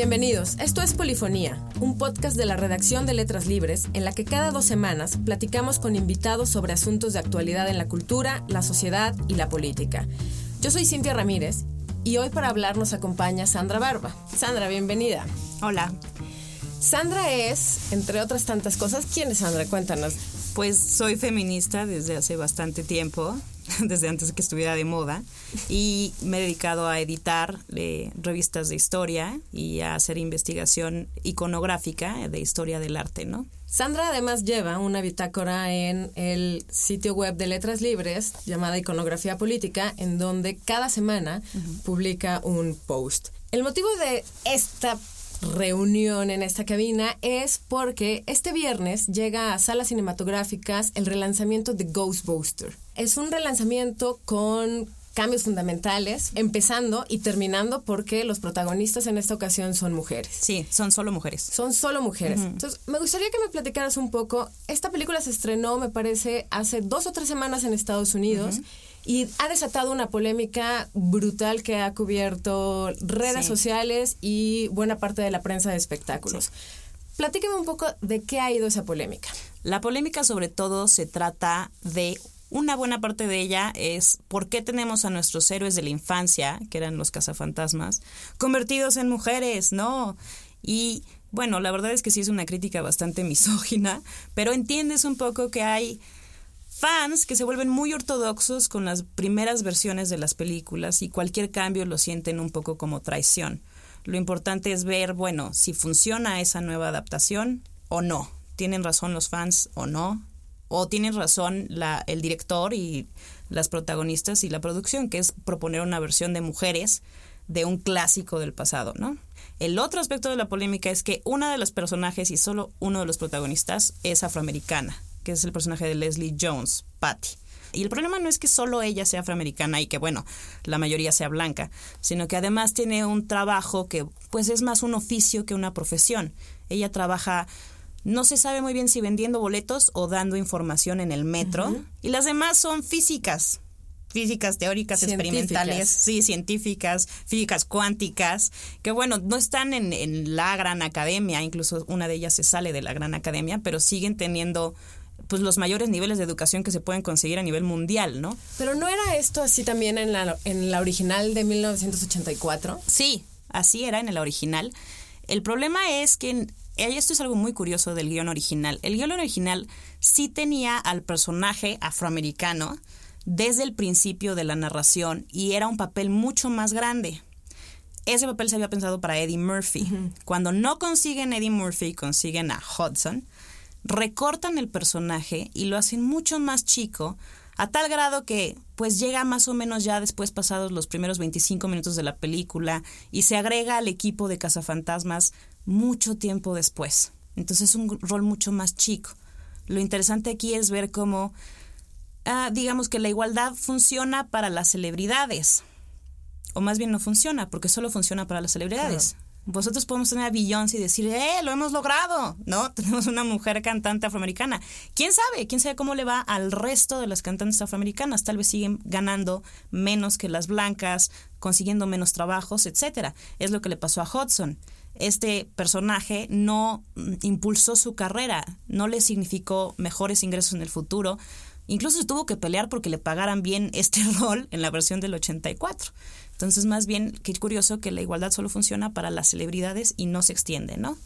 Bienvenidos, esto es Polifonía, un podcast de la redacción de Letras Libres en la que cada dos semanas platicamos con invitados sobre asuntos de actualidad en la cultura, la sociedad y la política. Yo soy Cintia Ramírez y hoy para hablar nos acompaña Sandra Barba. Sandra, bienvenida. Hola. Sandra es, entre otras tantas cosas, ¿quién es Sandra? Cuéntanos. Pues soy feminista desde hace bastante tiempo, desde antes que estuviera de moda, y me he dedicado a editar eh, revistas de historia y a hacer investigación iconográfica de historia del arte, ¿no? Sandra además lleva una bitácora en el sitio web de Letras Libres llamada Iconografía Política, en donde cada semana publica un post. El motivo de esta reunión en esta cabina es porque este viernes llega a salas cinematográficas el relanzamiento de Ghostbuster. Es un relanzamiento con cambios fundamentales, empezando y terminando porque los protagonistas en esta ocasión son mujeres. Sí, son solo mujeres. Son solo mujeres. Entonces, me gustaría que me platicaras un poco. Esta película se estrenó, me parece, hace dos o tres semanas en Estados Unidos. Y ha desatado una polémica brutal que ha cubierto redes sociales y buena parte de la prensa de espectáculos. Platíqueme un poco de qué ha ido esa polémica. La polémica sobre todo se trata de una buena parte de ella es por qué tenemos a nuestros héroes de la infancia, que eran los cazafantasmas, convertidos en mujeres, ¿no? Y bueno, la verdad es que sí es una crítica bastante misógina, pero entiendes un poco que hay fans que se vuelven muy ortodoxos con las primeras versiones de las películas y cualquier cambio lo sienten un poco como traición. Lo importante es ver, bueno, si funciona esa nueva adaptación o no. ¿Tienen razón los fans o no? o tienen razón la, el director y las protagonistas y la producción, que es proponer una versión de mujeres de un clásico del pasado, ¿no? El otro aspecto de la polémica es que una de los personajes y solo uno de los protagonistas es afroamericana, que es el personaje de Leslie Jones, Patty. Y el problema no es que solo ella sea afroamericana y que, bueno, la mayoría sea blanca, sino que además tiene un trabajo que, pues, es más un oficio que una profesión. Ella trabaja no se sabe muy bien si vendiendo boletos o dando información en el metro. Y las demás son físicas. Físicas teóricas, experimentales, sí, científicas, físicas cuánticas, que bueno, no están en, en la gran academia, incluso una de ellas se sale de la gran academia, pero siguen teniendo pues los mayores niveles de educación que se pueden conseguir a nivel mundial, ¿no? Pero no era esto así también en la, en la original de 1984? Sí, así era en la original. El problema es que esto es algo muy curioso del guion original. El guion original sí tenía al personaje afroamericano desde el principio de la narración y era un papel mucho más grande. Ese papel se había pensado para Eddie Murphy. Cuando no consiguen Eddie Murphy, consiguen a Hudson, recortan el personaje y lo hacen mucho más chico a tal grado que pues llega más o menos ya después pasados los primeros 25 minutos de la película y se agrega al equipo de cazafantasmas mucho tiempo después. Entonces es un rol mucho más chico. Lo interesante aquí es ver cómo, ah, digamos que la igualdad funciona para las celebridades. O más bien no funciona, porque solo funciona para las celebridades. Vosotros podemos tener a Beyoncé y decir, ¡eh, lo hemos logrado! ¿No? Tenemos una mujer cantante afroamericana. ¿Quién sabe? ¿Quién sabe cómo le va al resto de las cantantes afroamericanas? Tal vez siguen ganando menos que las blancas, consiguiendo menos trabajos, etcétera. Es lo que le pasó a Hudson este personaje no mm, impulsó su carrera, no le significó mejores ingresos en el futuro. Incluso se tuvo que pelear porque le pagaran bien este rol en la versión del 84. Entonces, más bien, qué curioso que la igualdad solo funciona para las celebridades y no se extiende, ¿no?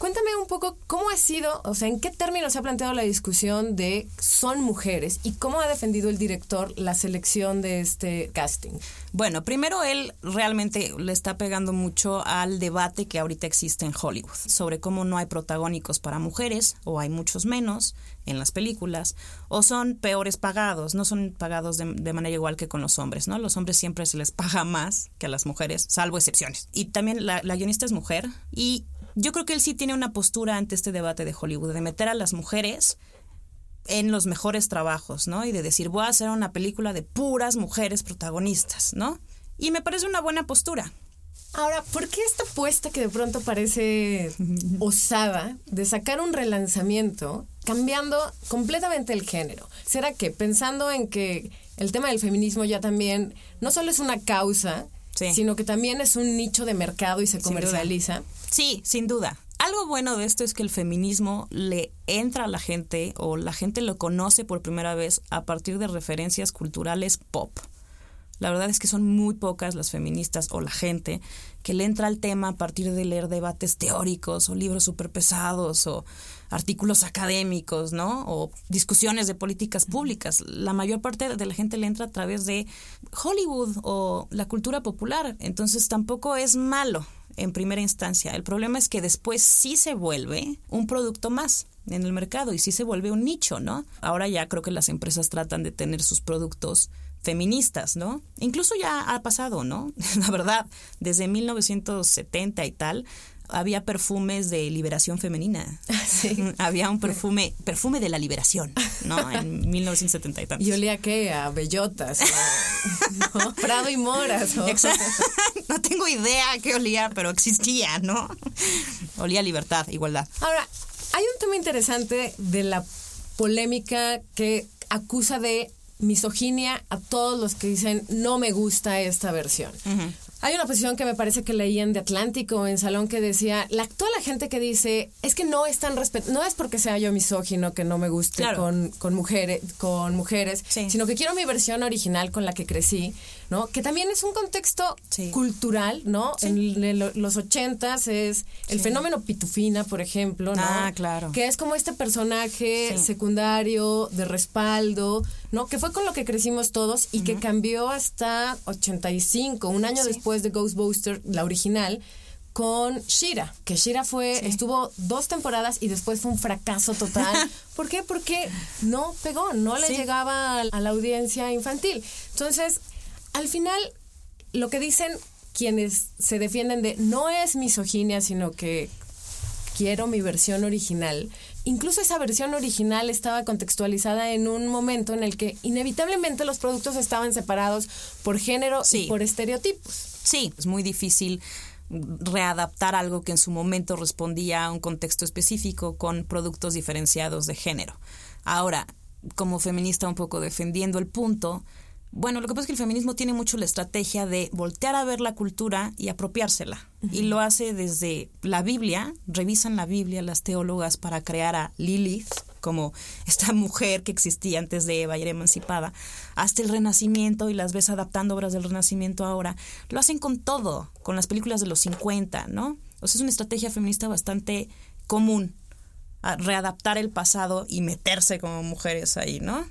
Cuéntame un poco cómo ha sido, o sea, en qué términos se ha planteado la discusión de son mujeres y cómo ha defendido el director la selección de este casting. Bueno, primero él realmente le está pegando mucho al debate que ahorita existe en Hollywood sobre cómo no hay protagónicos para mujeres o hay muchos menos en las películas o son peores pagados, no son pagados de, manera igual que con los hombres, ¿no? Los hombres siempre se les paga más que a las mujeres, salvo excepciones. Y también la, la guionista es mujer y yo creo que él sí tiene una postura ante este debate de Hollywood, de meter a las mujeres en los mejores trabajos, ¿no? Y de decir, voy a hacer una película de puras mujeres protagonistas, ¿no? Y me parece una buena postura. Ahora, ¿por qué esta apuesta que de pronto parece osada de sacar un relanzamiento cambiando completamente el género? ¿Será que pensando en que el tema del feminismo ya también no solo es una causa, sino que también es un nicho de mercado y se Sin comercializa. Sí, sin duda. Algo bueno de esto es que el feminismo le entra a la gente o la gente lo conoce por primera vez a partir de referencias culturales pop. La verdad es que son muy pocas las feministas o la gente que le entra al tema a partir de leer debates teóricos o libros súper pesados o artículos académicos, ¿no? O discusiones de políticas públicas. La mayor parte de la gente le entra a través de Hollywood o la cultura popular. Entonces tampoco es malo en primera instancia. El problema es que después sí se vuelve un producto más en el mercado y sí se vuelve un nicho, ¿no? Ahora ya creo que las empresas tratan de tener sus productos feministas, ¿no? Incluso ya ha pasado, ¿no? La verdad, desde 1970 y tal, había perfumes de liberación femenina. Sí. Había un perfume, perfume de la liberación, ¿no? En 1970 y tantos. ¿Y olía qué? A bellotas, o- ¿no? Prado y moras. o- Exacto. No tengo idea a qué olía, pero existía, ¿no? Olía libertad, igualdad. Ahora, hay un tema interesante de la polémica que acusa de misoginia a todos los que dicen no me gusta esta versión. Hay una posición que me parece que leí en The Atlántico, en Salón, que decía, la, toda la gente que dice, es que no es tan respet no es porque sea yo misógino que no me guste Claro. con, con mujeres, con mujeres Sí. sino que quiero mi versión original con la que crecí, ¿no? Que también es un contexto Sí. cultural, ¿no? En, el- los ochentas es el fenómeno Pitufina, por ejemplo, ¿no? Ah, claro. Que es como este personaje secundario de respaldo, ¿no? Que fue con lo que crecimos todos y que cambió hasta 85, un año Sí. después de Ghostbusters, la original, con Shira, que Shira fue, Sí. estuvo dos temporadas y después fue un fracaso total. ¿Por qué? Porque no pegó, no le Sí. llegaba a a la audiencia infantil. Entonces, al final, lo que dicen quienes se defienden de no es misoginia, sino que quiero mi versión original. Incluso esa versión original estaba contextualizada en un momento en el que inevitablemente los productos estaban separados por género Sí. y por estereotipos. Sí, es muy difícil readaptar algo que en su momento respondía a un contexto específico con productos diferenciados de género. Ahora, como feminista un poco defendiendo el punto, bueno, lo que pasa es que el feminismo tiene mucho la estrategia de voltear a ver la cultura y apropiársela. Y lo hace desde la Biblia, revisan la Biblia las teólogas para crear a Lilith como esta mujer que existía antes de Eva y era emancipada, hasta el Renacimiento y las ves adaptando obras del Renacimiento ahora. Lo hacen con todo, con las películas de los 50, ¿no? O sea, es una estrategia feminista bastante común, a readaptar el pasado y meterse como mujeres ahí, ¿no?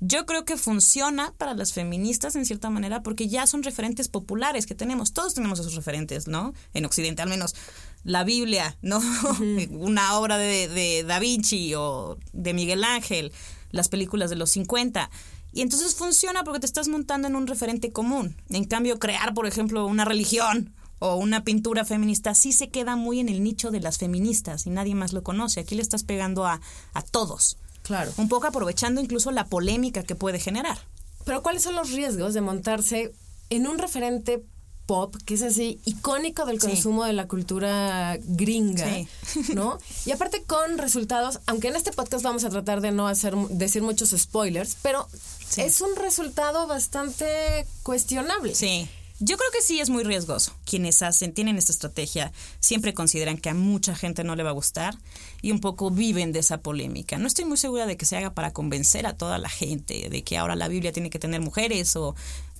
Yo creo que funciona para las feministas en cierta manera porque ya son referentes populares que tenemos. Todos tenemos esos referentes, ¿no? En Occidente, al menos la Biblia, ¿no? Una obra de, de Da Vinci o de Miguel Ángel, las películas de los 50. Y entonces funciona porque te estás montando en un referente común. En cambio, crear, por ejemplo, una religión o una pintura feminista sí se queda muy en el nicho de las feministas y nadie más lo conoce. Aquí le estás pegando a, a todos. Claro. Un poco aprovechando incluso la polémica que puede generar. Pero ¿cuáles son los riesgos de montarse en un referente pop que es así icónico del Sí. consumo de la cultura gringa, Sí. ¿no? Y aparte con resultados, aunque en este podcast vamos a tratar de no hacer decir muchos spoilers, pero Sí. es un resultado bastante cuestionable. Sí. Yo creo que sí es muy riesgoso. Quienes hacen, tienen esta estrategia, siempre consideran que a mucha gente no le va a gustar y un poco viven de esa polémica. No estoy muy segura de que se haga para convencer a toda la gente de que ahora la Biblia tiene que tener mujeres o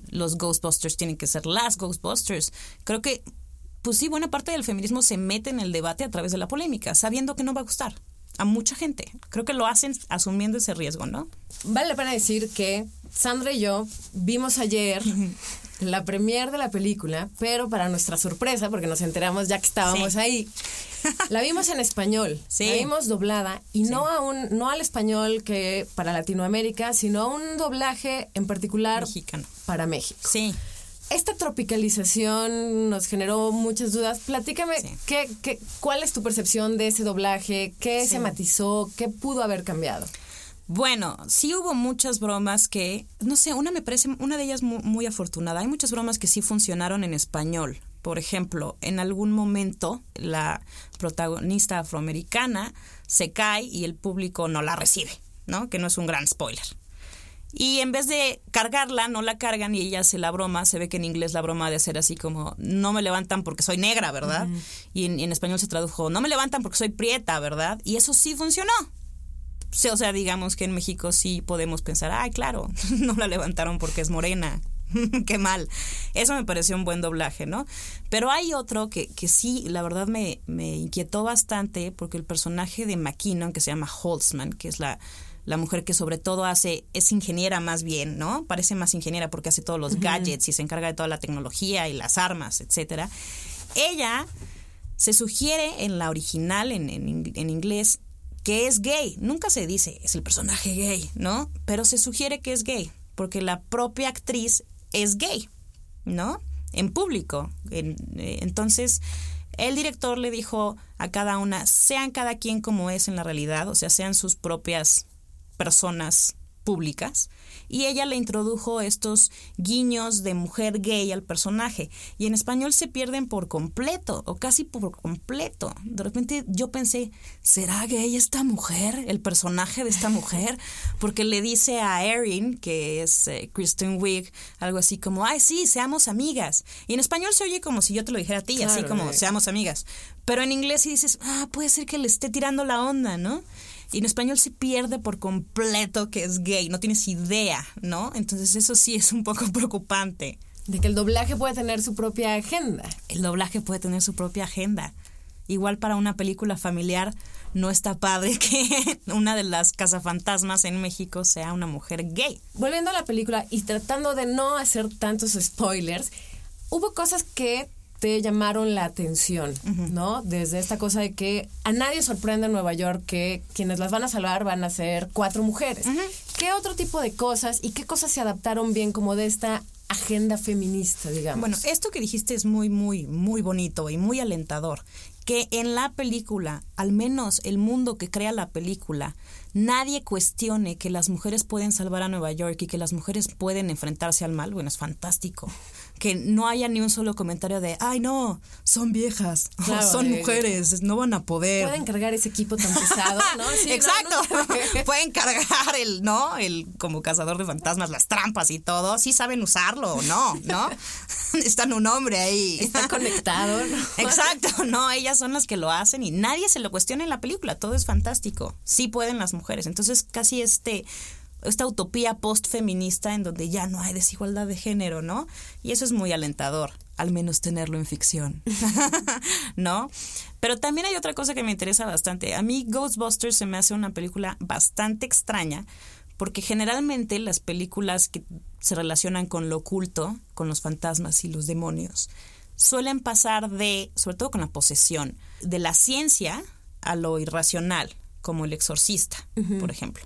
los Ghostbusters tienen que ser las Ghostbusters. Creo que, pues sí, buena parte del feminismo se mete en el debate a través de la polémica, sabiendo que no va a gustar a mucha gente. Creo que lo hacen asumiendo ese riesgo, ¿no? Vale la pena decir que Sandra y yo vimos ayer la premier de la película, pero para nuestra sorpresa, porque nos enteramos ya que estábamos Sí. ahí, la vimos en español, Sí. la vimos doblada y no a un, no al español que para Latinoamérica, sino a un doblaje en particular Mexicano. para México. Sí. Esta tropicalización nos generó muchas dudas. Platícame. ¿qué, qué, cuál es tu percepción de ese doblaje? ¿Qué se matizó? ¿Qué pudo haber cambiado? Bueno, sí hubo muchas bromas que, no sé, una me parece, una de ellas muy, muy afortunada. Hay muchas bromas que sí funcionaron en español. Por ejemplo, en algún momento la protagonista afroamericana se cae y el público no la recibe, ¿no? Que no es un gran spoiler. Y en vez de cargarla, no la cargan y ella hace la broma. Se ve que en inglés la broma de ser así como, no me levantan porque soy negra, ¿verdad? Y en, español se tradujo, no me levantan porque soy prieta, ¿verdad? Y eso sí funcionó. O sea, digamos que en México sí podemos pensar, ay, claro, no la levantaron porque es morena. Qué mal. Eso me pareció un buen doblaje, ¿no? Pero hay otro que, que sí, la verdad me, me inquietó bastante porque el personaje de McKinnon, que se llama Holtzman, que es la, la mujer que sobre todo hace, es ingeniera más bien, ¿no? Parece más ingeniera porque hace todos los gadgets y se encarga de toda la tecnología y las armas, etcétera. Ella se sugiere en la original, en, en, inglés, que es gay. Nunca se dice, es el personaje gay, ¿no? Pero se sugiere que es gay, porque la propia actriz es gay, ¿no? En público. Eh, entonces, el director le dijo a cada una, sean cada quien como es en la realidad, o sea, sean sus propias personas públicas y ella le introdujo estos guiños de mujer gay al personaje y en español se pierden por completo o casi por completo. De repente yo pensé, ¿será gay esta mujer, el personaje de esta mujer? Porque le dice a Erin, que es eh, Kristen Wiig, algo así como, ay sí, seamos amigas. Y en español se oye como si yo te lo dijera a ti, así como, seamos amigas. Pero en inglés sí dices, ah, puede ser que le esté tirando la onda, ¿no? Y en español se pierde por completo que es gay, no tienes idea, ¿no? Entonces eso sí es un poco preocupante. De que el doblaje puede tener su propia agenda. El doblaje puede tener su propia agenda. Igual para una película familiar no está padre que una de las cazafantasmas en México sea una mujer gay. Volviendo a la película y tratando de no hacer tantos spoilers, hubo cosas que te llamaron la atención, ¿no? Desde esta cosa de que a nadie sorprende en Nueva York que quienes las van a salvar van a ser cuatro mujeres. ¿Qué otro tipo de cosas y qué cosas se adaptaron bien como de esta agenda feminista, digamos? Bueno, esto que dijiste es muy, muy, muy bonito y muy alentador. Que en la película, al menos el mundo que crea la película, nadie cuestione que las mujeres pueden salvar a Nueva York y que las mujeres pueden enfrentarse al mal, bueno, es fantástico que no haya ni un solo comentario de, ay no, son viejas, son mujeres, no van a poder. Pueden cargar ese equipo tan pesado, ¿no? Exacto, pueden cargar el, ¿no? El como cazador de fantasmas, las trampas y todo, sí saben usarlo, ¿no? ¿No? Están un hombre ahí. Está conectado, ¿no? Exacto, no, ellas son las que lo hacen y nadie se lo cuestiona en la película, todo es fantástico. Sí pueden las mujeres. Entonces, casi este esta utopía post-feminista en donde ya no hay desigualdad de género, ¿no? Y eso es muy alentador, al menos tenerlo en ficción, ¿no? Pero también hay otra cosa que me interesa bastante. A mí Ghostbusters se me hace una película bastante extraña porque generalmente las películas que se relacionan con lo oculto, con los fantasmas y los demonios, suelen pasar de, sobre todo con la posesión, de la ciencia a lo irracional, como el exorcista, por ejemplo.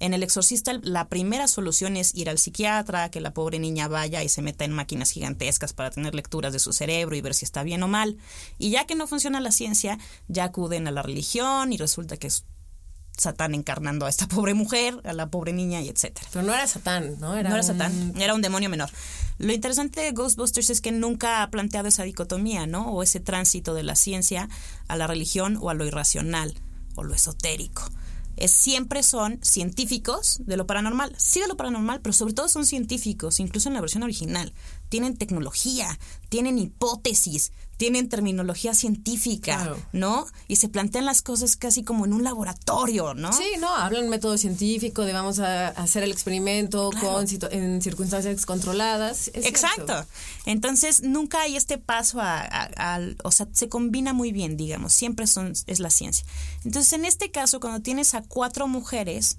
En El Exorcista, la primera solución es ir al psiquiatra, que la pobre niña vaya y se meta en máquinas gigantescas para tener lecturas de su cerebro y ver si está bien o mal. Y ya que no funciona la ciencia, ya acuden a la religión y resulta que es Satán encarnando a esta pobre mujer, a la pobre niña y etcétera. Pero no era Satán, ¿no? Era no era Satán, era un demonio menor. Lo interesante de Ghostbusters es que nunca ha planteado esa dicotomía, ¿no? O ese tránsito de la ciencia a la religión o a lo irracional o lo esotérico siempre son científicos de lo paranormal. Sí de lo paranormal, pero sobre todo son científicos, incluso en la versión original. Tienen tecnología, tienen hipótesis, tienen terminología científica, ¿no? Y se plantean las cosas casi como en un laboratorio, ¿no? Sí, no, hablan método científico de vamos a hacer el experimento con en circunstancias controladas. Exacto. Entonces, nunca hay este paso a, o sea, se combina muy bien, digamos, siempre son, es la ciencia. Entonces, en este caso, cuando tienes a cuatro mujeres,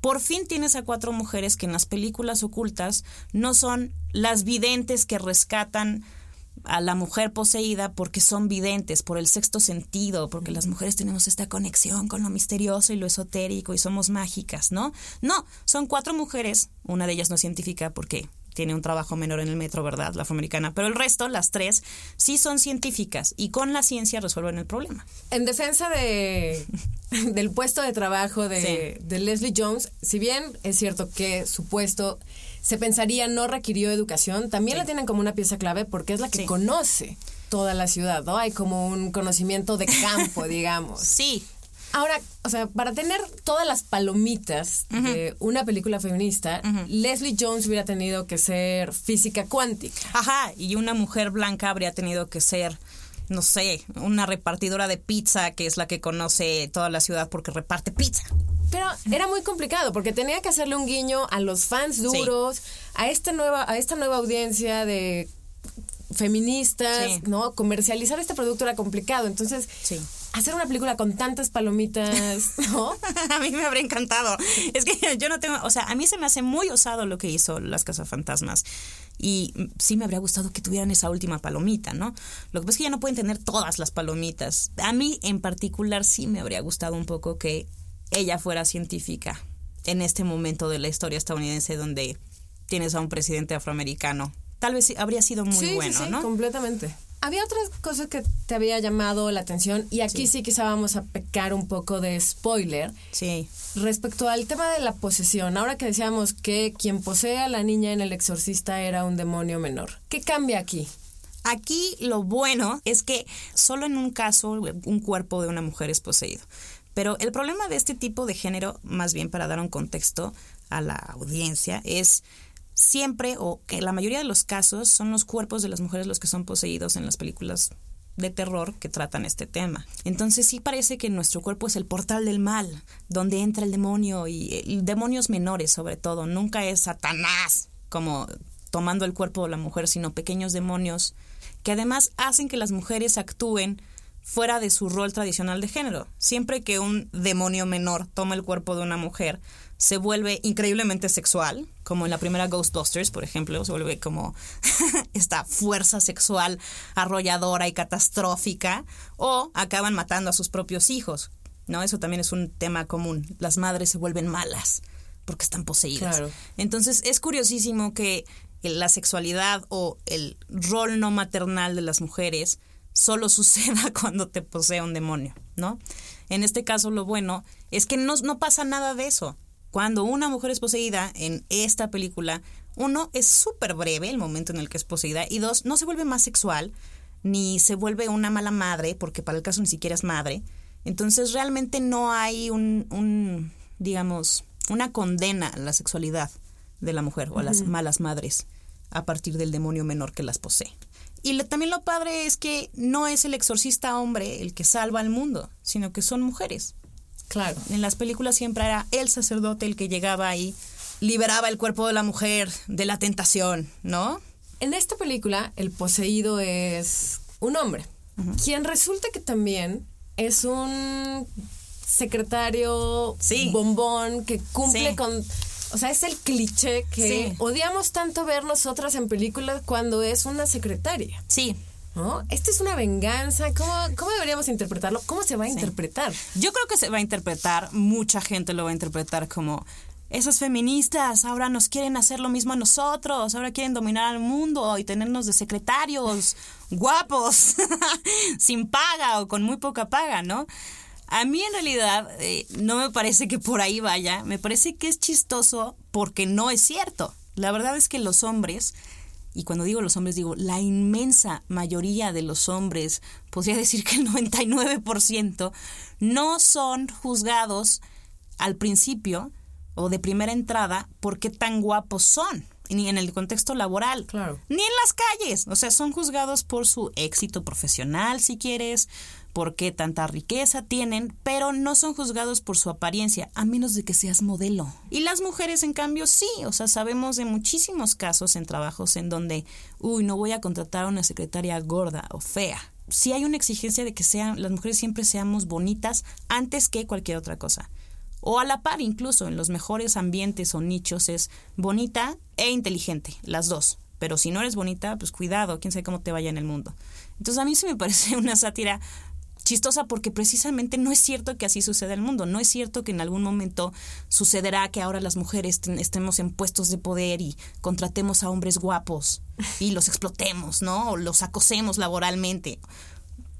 por fin tienes a cuatro mujeres que en las películas ocultas no son las videntes que rescatan a la mujer poseída porque son videntes, por el sexto sentido, porque las mujeres tenemos esta conexión con lo misterioso y lo esotérico y somos mágicas, ¿no? No, son cuatro mujeres, una de ellas no es científica porque tiene un trabajo menor en el metro, ¿verdad? La afroamericana. Pero el resto, las tres, sí son científicas y con la ciencia resuelven el problema. En defensa de, del puesto de trabajo de, de Leslie Jones, si bien es cierto que su puesto se pensaría no requirió educación, también la tienen como una pieza clave porque es la que conoce toda la ciudad, ¿no? Hay como un conocimiento de campo, digamos. Sí. Ahora, o sea, para tener todas las palomitas de una película feminista, Leslie Jones hubiera tenido que ser física cuántica. Ajá, y una mujer blanca habría tenido que ser no sé, una repartidora de pizza que es la que conoce toda la ciudad porque reparte pizza. Pero era muy complicado porque tenía que hacerle un guiño a los fans duros, a esta nueva a esta nueva audiencia de feministas, ¿no? Comercializar este producto era complicado, entonces hacer una película con tantas palomitas, ¿no? a mí me habría encantado. Es que yo no tengo, o sea, a mí se me hace muy osado lo que hizo Las Cazafantasmas. Y sí me habría gustado que tuvieran esa última palomita, ¿no? Lo que pasa es que ya no pueden tener todas las palomitas. A mí en particular sí me habría gustado un poco que ella fuera científica en este momento de la historia estadounidense donde tienes a un presidente afroamericano. Tal vez habría sido muy bueno, sí, sí, ¿no? Completamente. Había otras cosas que te había llamado la atención y aquí sí. quizá vamos a pecar un poco de spoiler. Sí. Respecto al tema de la posesión, ahora que decíamos que quien posee a la niña en el exorcista era un demonio menor, ¿qué cambia aquí? Aquí lo bueno es que solo en un caso un cuerpo de una mujer es poseído. Pero el problema de este tipo de género, más bien para dar un contexto a la audiencia, es siempre o que la mayoría de los casos son los cuerpos de las mujeres los que son poseídos en las películas de terror que tratan este tema. Entonces sí parece que nuestro cuerpo es el portal del mal, donde entra el demonio y, y demonios menores sobre todo. Nunca es Satanás como tomando el cuerpo de la mujer, sino pequeños demonios que además hacen que las mujeres actúen fuera de su rol tradicional de género. Siempre que un demonio menor toma el cuerpo de una mujer, se vuelve increíblemente sexual, como en la primera Ghostbusters, por ejemplo, se vuelve como esta fuerza sexual arrolladora y catastrófica, o acaban matando a sus propios hijos. ¿No? Eso también es un tema común. Las madres se vuelven malas porque están poseídas. Entonces es curiosísimo que la sexualidad o el rol no maternal de las mujeres solo suceda cuando te posee un demonio, ¿no? En este caso lo bueno es que no, no pasa nada de eso. Cuando una mujer es poseída en esta película, uno, es súper breve el momento en el que es poseída, y dos, no se vuelve más sexual, ni se vuelve una mala madre, porque para el caso ni siquiera es madre. Entonces realmente no hay un, un digamos, una condena a la sexualidad de la mujer o a las malas madres a partir del demonio menor que las posee. Y también lo padre es que no es el exorcista hombre el que salva al mundo, sino que son mujeres. Claro. En las películas siempre era el sacerdote el que llegaba y liberaba el cuerpo de la mujer de la tentación, ¿no? En esta película, el poseído es un hombre, quien resulta que también es un secretario bombón que cumple con o sea, es el cliché que odiamos tanto ver nosotras en películas cuando es una secretaria. Sí. ¿No? Esta es una venganza. ¿Cómo, ¿Cómo, deberíamos interpretarlo? ¿Cómo se va a interpretar? Yo creo que se va a interpretar, mucha gente lo va a interpretar como esas feministas ahora nos quieren hacer lo mismo a nosotros, ahora quieren dominar al mundo y tenernos de secretarios guapos, sin paga o con muy poca paga, ¿no? A mí en realidad eh, no me parece que por ahí vaya, me parece que es chistoso porque no es cierto. La verdad es que los hombres, y cuando digo los hombres digo la inmensa mayoría de los hombres, podría decir que el 99%, no son juzgados al principio o de primera entrada por qué tan guapos son ni en el contexto laboral, claro. ni en las calles. O sea, son juzgados por su éxito profesional, si quieres, por qué tanta riqueza tienen, pero no son juzgados por su apariencia, a menos de que seas modelo. Y las mujeres, en cambio, sí, o sea, sabemos de muchísimos casos en trabajos en donde, uy, no voy a contratar a una secretaria gorda o fea. Sí hay una exigencia de que sean, las mujeres siempre seamos bonitas antes que cualquier otra cosa. O a la par, incluso en los mejores ambientes o nichos, es bonita e inteligente, las dos. Pero si no eres bonita, pues cuidado, quién sabe cómo te vaya en el mundo. Entonces a mí sí me parece una sátira chistosa porque precisamente no es cierto que así suceda el mundo, no es cierto que en algún momento sucederá que ahora las mujeres estemos en puestos de poder y contratemos a hombres guapos y los explotemos, ¿no? O los acosemos laboralmente.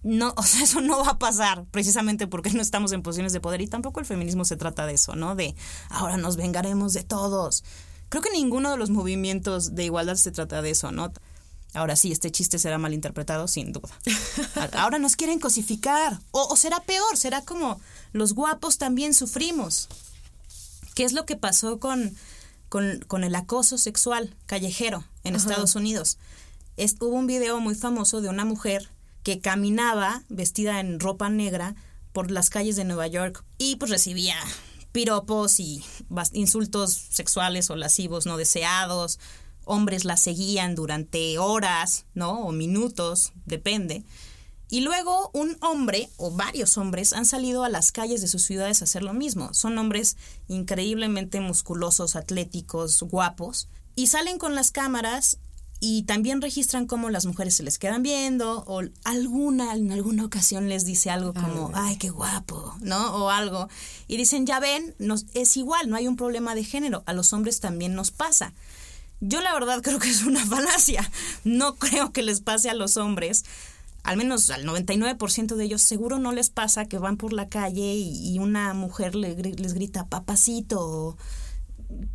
No, o sea, eso no va a pasar precisamente porque no estamos en posiciones de poder y tampoco el feminismo se trata de eso, ¿no? De ahora nos vengaremos de todos. Creo que ninguno de los movimientos de igualdad se trata de eso, ¿no? Ahora sí, este chiste será malinterpretado, sin duda. Ahora nos quieren cosificar. O, será peor, será como los guapos también sufrimos. ¿Qué es lo que pasó con, con, el acoso sexual callejero en Estados Unidos? hubo un video muy famoso de una mujer que caminaba vestida en ropa negra por las calles de Nueva York y pues recibía piropos y insultos sexuales o lascivos no deseados, hombres la seguían durante horas, ¿no? O minutos, depende. Y luego un hombre o varios hombres han salido a las calles de sus ciudades a hacer lo mismo. Son hombres increíblemente musculosos, atléticos, guapos, y salen con las cámaras y también registran cómo las mujeres se les quedan viendo o alguna en alguna ocasión les dice algo como ay qué guapo no o algo y dicen ya ven nos, es igual no hay un problema de género a los hombres también nos pasa yo la verdad creo que es una falacia. No creo que les pase a los hombres. Al menos al 99% de ellos seguro no les pasa que van por la calle y, una mujer les grita, papacito,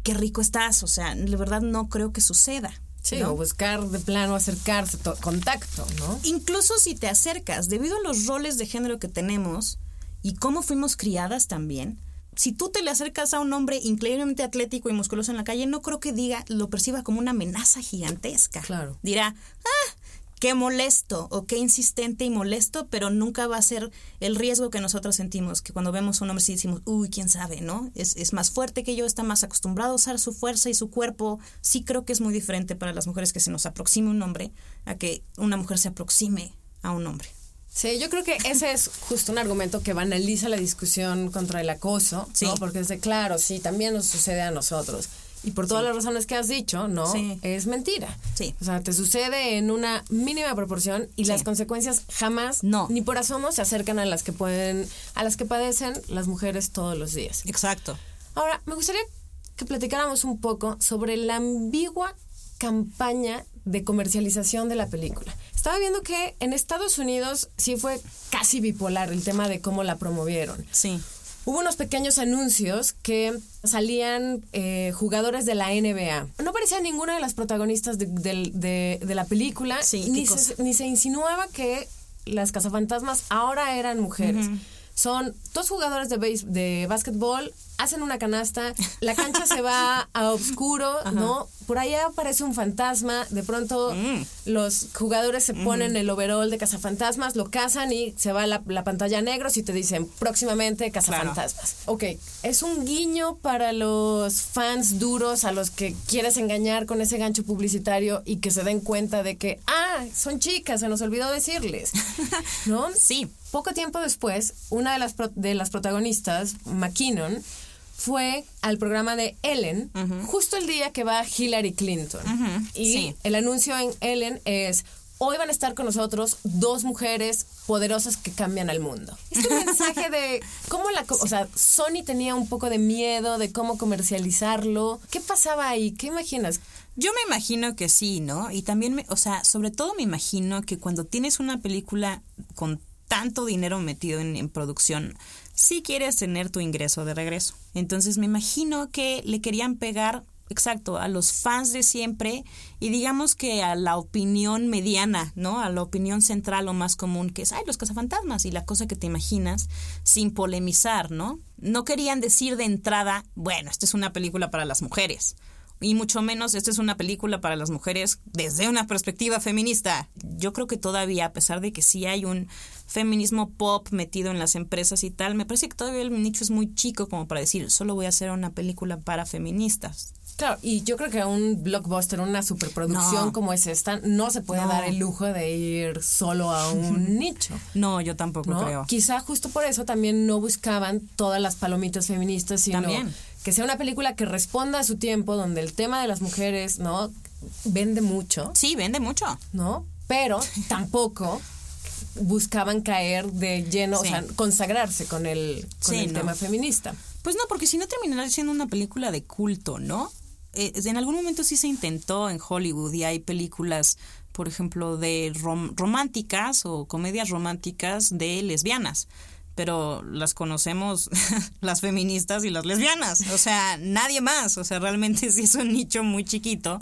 qué rico estás. O sea, de verdad no creo que suceda. Sí, o buscar de plano acercarse, contacto, ¿no? Incluso si te acercas, debido a los roles de género que tenemos y cómo fuimos criadas también, si tú te le acercas a un hombre increíblemente atlético y musculoso en la calle, no creo que diga, lo perciba como una amenaza gigantesca. Claro. Dirá, ah, qué molesto o qué insistente y molesto, pero nunca va a ser el riesgo que nosotros sentimos, que cuando vemos a un hombre sí decimos, uy, quién sabe, ¿no? Es, es más fuerte que yo, está más acostumbrado a usar su fuerza y su cuerpo. Sí creo que es muy diferente para las mujeres que se nos aproxime un hombre a que una mujer se aproxime a un hombre. Sí, yo creo que ese es justo un argumento que banaliza la discusión contra el acoso, ¿no? Porque es de, claro, sí, también nos sucede a nosotros. Y por todas las razones que has dicho, ¿no? Es mentira. Sí. O sea, te sucede en una mínima proporción y las consecuencias jamás, no. ni por asomo, se acercan a las que pueden, a las que padecen las mujeres todos los días. Exacto. Ahora, me gustaría que platicáramos un poco sobre la ambigua campaña de comercialización de la película. Estaba viendo que en Estados Unidos sí fue casi bipolar el tema de cómo la promovieron. Sí. Hubo unos pequeños anuncios que salían eh, jugadores de la NBA. No aparecía ninguna de las protagonistas de, la película, ni, se, ni, se, insinuaba que las cazafantasmas ahora eran mujeres. Son dos jugadores de, base, de básquetbol, hacen una canasta, la cancha se va a oscuro, ¿no? Por allá aparece un fantasma, de pronto mm. los jugadores se ponen el overall de cazafantasmas, lo cazan y se va la, la pantalla negro y te dicen próximamente cazafantasmas. Ok, es un guiño para los fans duros a los que quieres engañar con ese gancho publicitario y que se den cuenta de que, ah, son chicas, se nos olvidó decirles, ¿no? Sí. Poco tiempo después, una de las, de las protagonistas, McKinnon, fue al programa de Ellen justo el día que va Hillary Clinton. Y el anuncio en Ellen es, hoy van a estar con nosotros dos mujeres poderosas que cambian al mundo. Este mensaje de cómo la... O sea, Sony tenía un poco de miedo de cómo comercializarlo. ¿Qué pasaba ahí? ¿Qué imaginas? Yo me imagino que sí, ¿no? Y también, me, o sea, sobre todo me imagino que cuando tienes una película con tanto dinero metido en producción, si quieres tener tu ingreso de regreso. Entonces me imagino que le querían pegar exacto, a los fans de siempre y digamos que a la opinión mediana, ¿no? A la opinión central o más común que es, ay, los cazafantasmas y la cosa que te imaginas sin polemizar, ¿no? No querían decir de entrada, bueno, esta es una película para las mujeres y mucho menos esta es una película para las mujeres desde una perspectiva feminista. Yo creo que todavía, a pesar de que sí hay un feminismo pop metido en las empresas y tal, me parece que todavía el nicho es muy chico como para decir, solo voy a hacer una película para feministas. Claro, y yo creo que un blockbuster, una superproducción como es esta, no se puede dar el lujo de ir solo a un nicho. No, yo tampoco creo. Quizá justo por eso también no buscaban todas las palomitas feministas, sino también que sea una película que responda a su tiempo, donde el tema de las mujeres, ¿no? Vende mucho. Sí, vende mucho. ¿No? Pero tampoco buscaban caer de lleno, o sea, consagrarse con el, con el tema feminista. Pues no, porque si no terminaría siendo una película de culto, ¿no? Eh, en algún momento sí se intentó en Hollywood y hay películas, por ejemplo, de románticas o comedias románticas de lesbianas pero las conocemos las feministas y las lesbianas, o sea, nadie más, o sea, realmente sí es un nicho muy chiquito.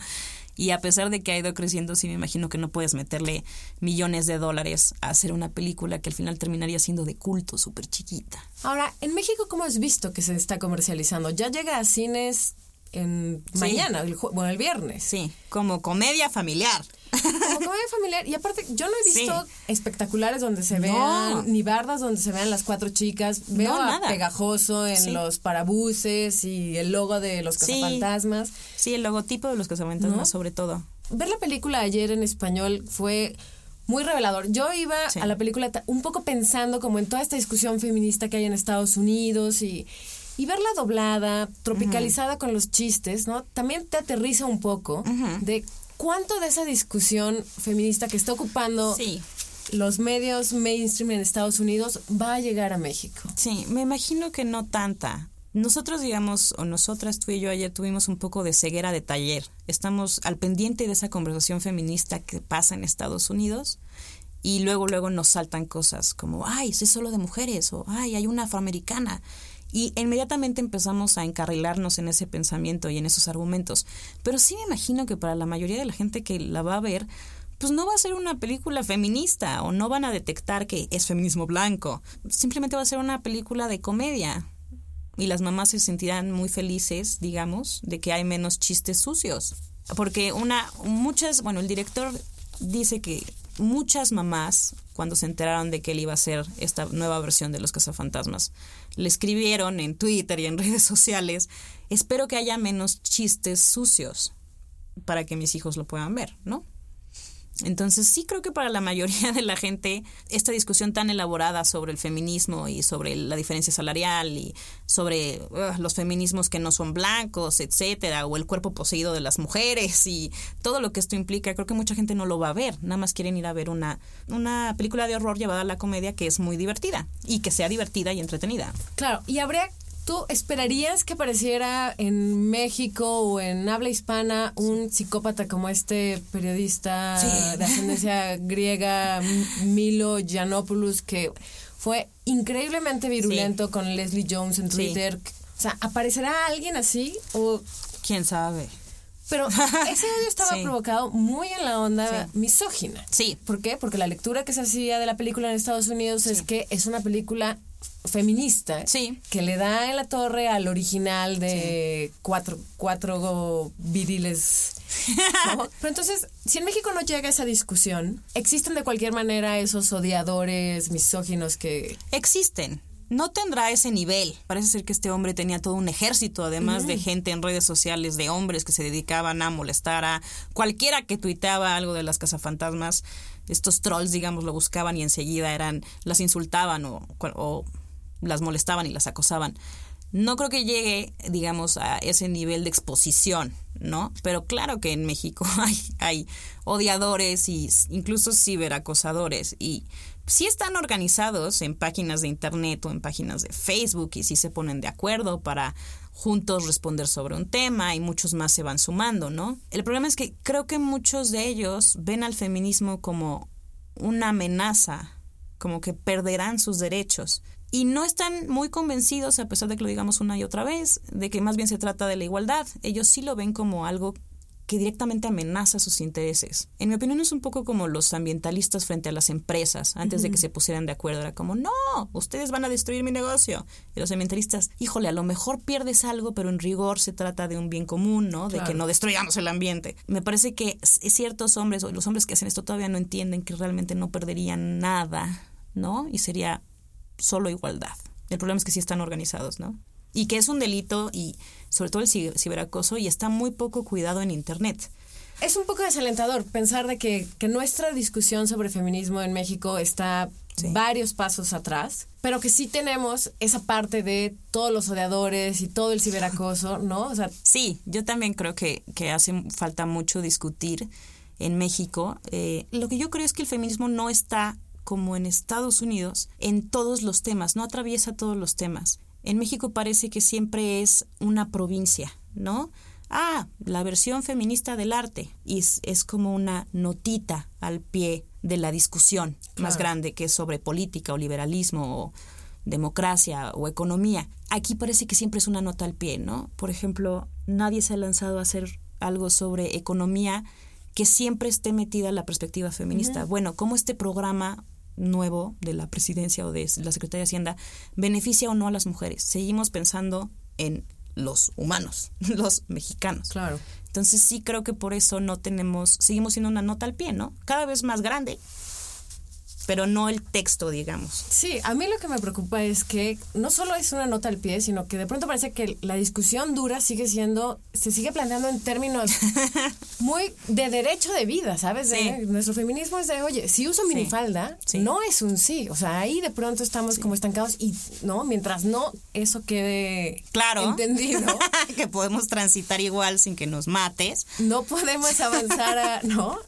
Y a pesar de que ha ido creciendo, sí me imagino que no puedes meterle millones de dólares a hacer una película que al final terminaría siendo de culto, súper chiquita. Ahora, en México, ¿cómo has visto que se está comercializando? Ya llega a cines en mañana, el, bueno, el viernes. Sí, como comedia familiar. Como comedia familiar. Y aparte, yo no he visto espectaculares donde se vean, ni bardas donde se vean las cuatro chicas. Veo a Pegajoso en los parabuses y el logo de los cazafantasmas. Sí, el logotipo de los cazafantasmas, sobre todo. Ver la película ayer en español fue muy revelador. Yo iba a la película un poco pensando como en toda esta discusión feminista que hay en Estados Unidos y y verla doblada, tropicalizada con los chistes, ¿no? También te aterriza un poco de cuánto de esa discusión feminista que está ocupando los medios mainstream en Estados Unidos va a llegar a México. Sí, me imagino que no tanta. Nosotros, digamos, o nosotras, tú y yo ayer tuvimos un poco de ceguera de taller. Estamos al pendiente de esa conversación feminista que pasa en Estados Unidos y luego, luego nos saltan cosas como, ay, es solo de mujeres o, ay, hay una afroamericana. Y inmediatamente empezamos a encarrilarnos en ese pensamiento y en esos argumentos. Pero sí me imagino que para la mayoría de la gente que la va a ver, pues no va a ser una película feminista o no van a detectar que es feminismo blanco. Simplemente va a ser una película de comedia. Y las mamás se sentirán muy felices, digamos, de que hay menos chistes sucios. Porque una, muchas, bueno, el director dice que muchas mamás, cuando se enteraron de que él iba a hacer esta nueva versión de Los Cazafantasmas, le escribieron en Twitter y en redes sociales, espero que haya menos chistes sucios para que mis hijos lo puedan ver, ¿no? Entonces sí creo que para la mayoría de la gente esta discusión tan elaborada sobre el feminismo y sobre la diferencia salarial y sobre los feminismos que no son blancos, etcétera, o el cuerpo poseído de las mujeres y todo lo que esto implica, creo que mucha gente no lo va a ver, nada más quieren ir a ver una, una película de horror llevada a la comedia que es muy divertida y que sea divertida y entretenida. Claro, y habría ¿Tú esperarías que apareciera en México o en habla hispana un psicópata como este periodista de ascendencia griega, Milo Yiannopoulos, que fue increíblemente virulento con Leslie Jones en Twitter? O sea, ¿aparecerá alguien así o...? ¿Quién sabe? Pero ese odio estaba provocado muy en la onda misógina. Sí. ¿Por qué? Porque la lectura que se hacía de la película en Estados Unidos es que es una película feminista sí. que le da en la torre al original de cuatro, cuatro viriles. Pero entonces, si en México no llega esa discusión, ¿existen de cualquier manera esos odiadores misóginos que... Existen. No tendrá ese nivel. Parece ser que este hombre tenía todo un ejército, además de gente en redes sociales, de hombres que se dedicaban a molestar a cualquiera que tuiteaba algo de las cazafantasmas. Estos trolls, digamos, lo buscaban y enseguida eran, las insultaban o, o las molestaban y las acosaban. No creo que llegue, digamos, a ese nivel de exposición, ¿no? Pero claro que en México hay, hay odiadores y incluso ciberacosadores y sí están organizados en páginas de internet o en páginas de Facebook y sí se ponen de acuerdo para juntos responder sobre un tema y muchos más se van sumando, ¿no? El problema es que creo que muchos de ellos ven al feminismo como una amenaza, como que perderán sus derechos y no están muy convencidos, a pesar de que lo digamos una y otra vez, de que más bien se trata de la igualdad. Ellos sí lo ven como algo que directamente amenaza sus intereses. En mi opinión es un poco como los ambientalistas frente a las empresas, antes de que se pusieran de acuerdo. Era como, no, ustedes van a destruir mi negocio. Y los ambientalistas, híjole, a lo mejor pierdes algo, pero en rigor se trata de un bien común, ¿no? De que no destruyamos el ambiente. Me parece que ciertos hombres, o los hombres que hacen esto todavía no entienden que realmente no perderían nada, ¿no? Y sería solo igualdad. El problema es que sí están organizados, ¿no? Y que es un delito y sobre todo el ciberacoso y está muy poco cuidado en Internet. Es un poco desalentador pensar de que, nuestra discusión sobre feminismo en México está varios pasos atrás, pero que sí tenemos esa parte de todos los odiadores y todo el ciberacoso, ¿no? O sea, sí, yo también creo que, que hace falta mucho discutir en México. Eh, lo que yo creo es que el feminismo no está como en Estados Unidos en todos los temas, no atraviesa todos los temas. En México parece que siempre es una provincia, ¿no? Ah, la versión feminista del arte. Y es, como una notita al pie de la discusión más grande que es sobre política o liberalismo o democracia o economía. Aquí parece que siempre es una nota al pie, ¿no? Por ejemplo, nadie se ha lanzado a hacer algo sobre economía que siempre esté metida la perspectiva feminista. Bueno, ¿cómo este programa nuevo de la presidencia o de la Secretaría de Hacienda beneficia o no a las mujeres? Seguimos pensando en los humanos, los mexicanos. Claro. Entonces sí creo que por eso no tenemos, seguimos siendo una nota al pie, ¿no? Cada vez más grande, pero no el texto, digamos. Sí, a mí lo que me preocupa es que no solo es una nota al pie, sino que de pronto parece que la discusión dura sigue siendo, se sigue planteando en términos muy de derecho de vida, ¿sabes? De, nuestro feminismo es de, oye, si uso minifalda, no es un sí. O sea, ahí de pronto estamos como estancados y, ¿no? Mientras no eso quede claro. entendido. que podemos transitar igual sin que nos mates. No podemos avanzar a, ¿no?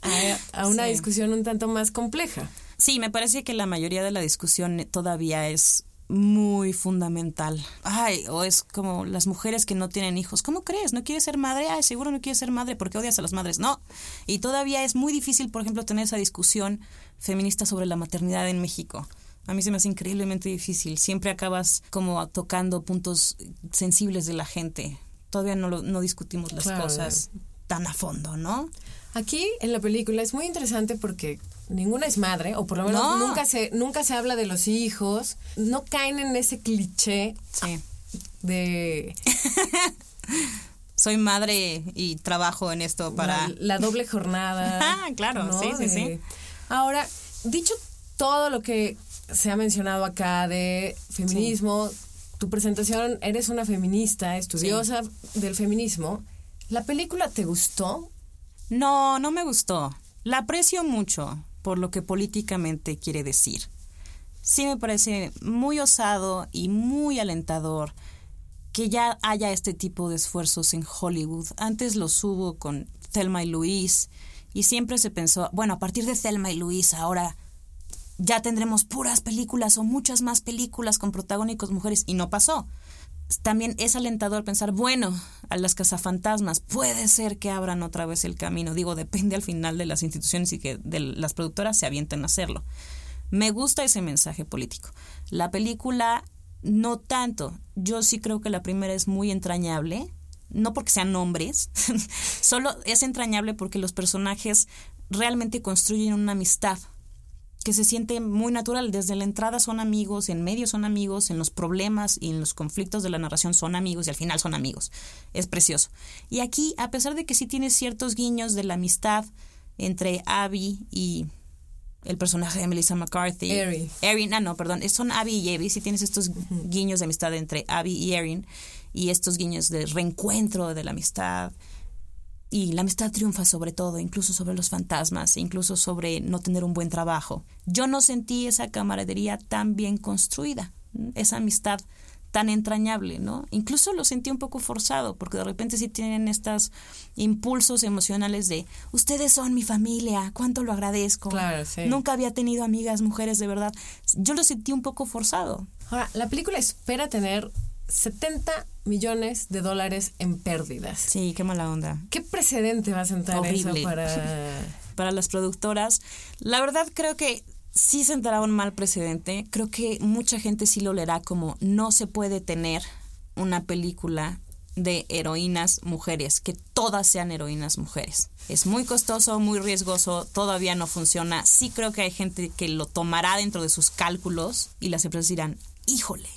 a, una discusión un tanto más compleja. Sí, me parece que la mayoría de la discusión todavía es muy fundamental. Ay, o es como las mujeres que no tienen hijos. ¿Cómo crees? ¿No quieres ser madre? Ay, seguro no quieres ser madre porque odias a las madres. No. Y todavía es muy difícil, por ejemplo, tener esa discusión feminista sobre la maternidad en México. A mí se me hace increíblemente difícil. Siempre acabas como tocando puntos sensibles de la gente. Todavía no, no discutimos las cosas tan a fondo, ¿no? Aquí en la película es muy interesante porque ninguna es madre, o por lo menos nunca, se, nunca se habla de los hijos, no caen en ese cliché de... Soy madre y trabajo en esto para... La, doble jornada. ah, claro, sí, sí, sí. Ahora, dicho todo lo que se ha mencionado acá de feminismo, tu presentación, eres una feminista, estudiosa del feminismo. ¿La película te gustó? No, no me gustó. La aprecio mucho por lo que políticamente quiere decir. Sí me parece muy osado y muy alentador que ya haya este tipo de esfuerzos en Hollywood. Antes los hubo con Thelma y Luis y siempre se pensó, bueno, a partir de Thelma y Luis ahora ya tendremos puras películas o muchas más películas con protagónicos mujeres y no pasó también es alentador pensar, bueno, a las cazafantasmas puede ser que abran otra vez el camino. Digo, depende al final de las instituciones y que de las productoras se avienten a hacerlo. Me gusta ese mensaje político. La película no tanto. Yo sí creo que la primera es muy entrañable, no porque sean hombres, solo es entrañable porque los personajes realmente construyen una amistad que se siente muy natural. Desde la entrada son amigos, en medio son amigos, en los problemas y en los conflictos de la narración son amigos y al final son amigos. Es precioso. Y aquí, a pesar de que sí tiene ciertos guiños de la amistad entre Abby y el personaje de Melissa McCarthy. Erin. Erin, ah, no, perdón. Son Abby y Abby. Sí tienes estos guiños de amistad entre Abby y Erin y estos guiños de reencuentro de la amistad y la amistad triunfa sobre todo, incluso sobre los fantasmas, incluso sobre no tener un buen trabajo. Yo no sentí esa camaradería tan bien construida, esa amistad tan entrañable, ¿no? Incluso lo sentí un poco forzado, porque de repente sí tienen estos impulsos emocionales de, ustedes son mi familia, cuánto lo agradezco. Claro, sí. Nunca había tenido amigas mujeres de verdad. Yo lo sentí un poco forzado. Ahora, la película espera tener 70 millones de dólares en pérdidas. Sí, qué mala onda. ¿Qué precedente va a sentar eso para... para las productoras? La verdad creo que sí sentará un mal precedente. Creo que mucha gente sí lo leerá como no se puede tener una película de heroínas mujeres, que todas sean heroínas mujeres. Es muy costoso, muy riesgoso, todavía no funciona. Sí creo que hay gente que lo tomará dentro de sus cálculos y las empresas dirán, híjole,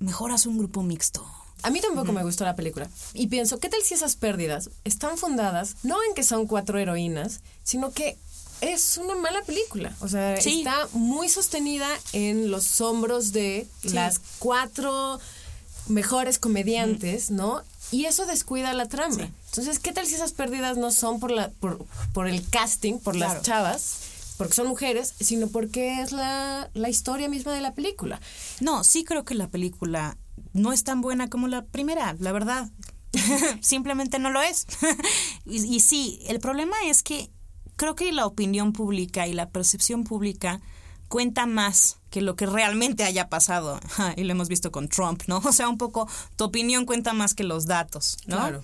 mejor haz un grupo mixto. A mí tampoco me gustó la película. Y pienso, ¿qué tal si esas pérdidas están fundadas no en que son cuatro heroínas, sino que es una mala película. O sea, está muy sostenida en los hombros de las cuatro mejores comediantes, ¿no? Y eso descuida la trama. Entonces, ¿qué tal si esas pérdidas no son por la por, por el casting, por las chavas? porque son mujeres, sino porque es la, la historia misma de la película. No, sí creo que la película no es tan buena como la primera, la verdad. Simplemente no lo es. y, y, sí, el problema es que creo que la opinión pública y la percepción pública cuenta más que lo que realmente haya pasado. y lo hemos visto con Trump, ¿no? O sea, un poco tu opinión cuenta más que los datos, ¿no? Claro.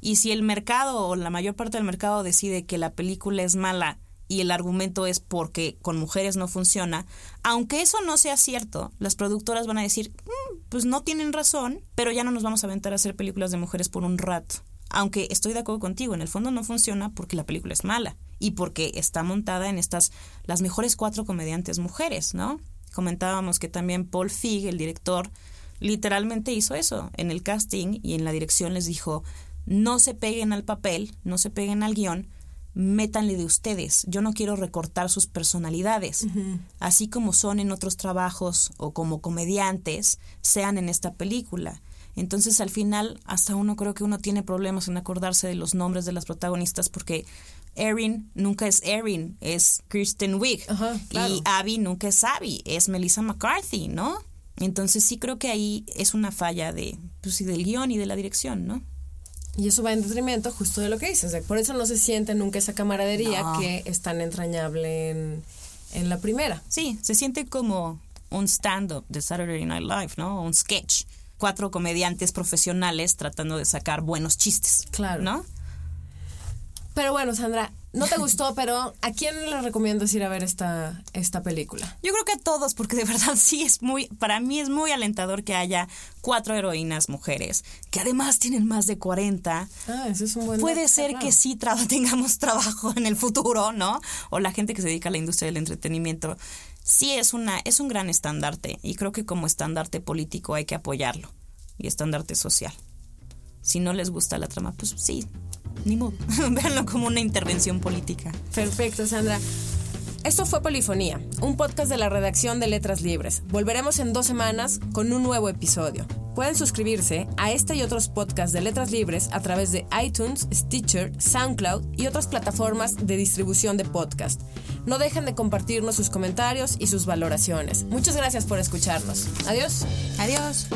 Y si el mercado o la mayor parte del mercado decide que la película es mala y el argumento es porque con mujeres no funciona, aunque eso no sea cierto, las productoras van a decir, mm, pues no tienen razón, pero ya no nos vamos a aventar a hacer películas de mujeres por un rato. Aunque estoy de acuerdo contigo, en el fondo no funciona porque la película es mala y porque está montada en estas, las mejores cuatro comediantes mujeres, ¿no? Comentábamos que también Paul Feig, el director, literalmente hizo eso. En el casting y en la dirección les dijo, no se peguen al papel, no se peguen al guion, métanle de ustedes. Yo no quiero recortar sus personalidades. Así como son en otros trabajos o como comediantes, sean en esta película. Entonces al final hasta uno creo que uno tiene problemas en acordarse de los nombres de las protagonistas porque Erin nunca es Erin, es Kristen Wiig. Y Abby nunca es Abby, es Melissa McCarthy, ¿no? Entonces sí creo que ahí es una falla de, pues, del guion y de la dirección, ¿no? Y eso va en detrimento justo de lo que dices. Por eso no se siente nunca esa camaradería que es tan entrañable en, en la primera. Sí, se siente como un stand-up de Saturday Night Live, ¿no? Un sketch. Cuatro comediantes profesionales tratando de sacar buenos chistes. Claro. ¿No? Pero bueno, Sandra, no te gustó, pero ¿a quién le recomiendas ir a ver esta, esta película? Yo creo que a todos, porque de verdad sí es muy, para mí es muy alentador que haya cuatro heroínas mujeres, que además tienen más de 40. Ah, eso es un buen Puede ser que sí tengamos trabajo en el futuro, ¿no? O la gente que se dedica a la industria del entretenimiento. Sí es, una, es un gran estandarte y creo que como estandarte político hay que apoyarlo y estandarte social. Si no les gusta la trama, pues sí, ni modo. Véanlo como una intervención política. Perfecto, Sandra. Esto fue Polifonía, un podcast de la redacción de Letras Libres. Volveremos en dos semanas con un nuevo episodio. Pueden suscribirse a este y otros podcasts de Letras Libres a través de iTunes, Stitcher, SoundCloud y otras plataformas de distribución de podcast. No dejen de compartirnos sus comentarios y sus valoraciones. Muchas gracias por escucharnos. Adiós. Adiós.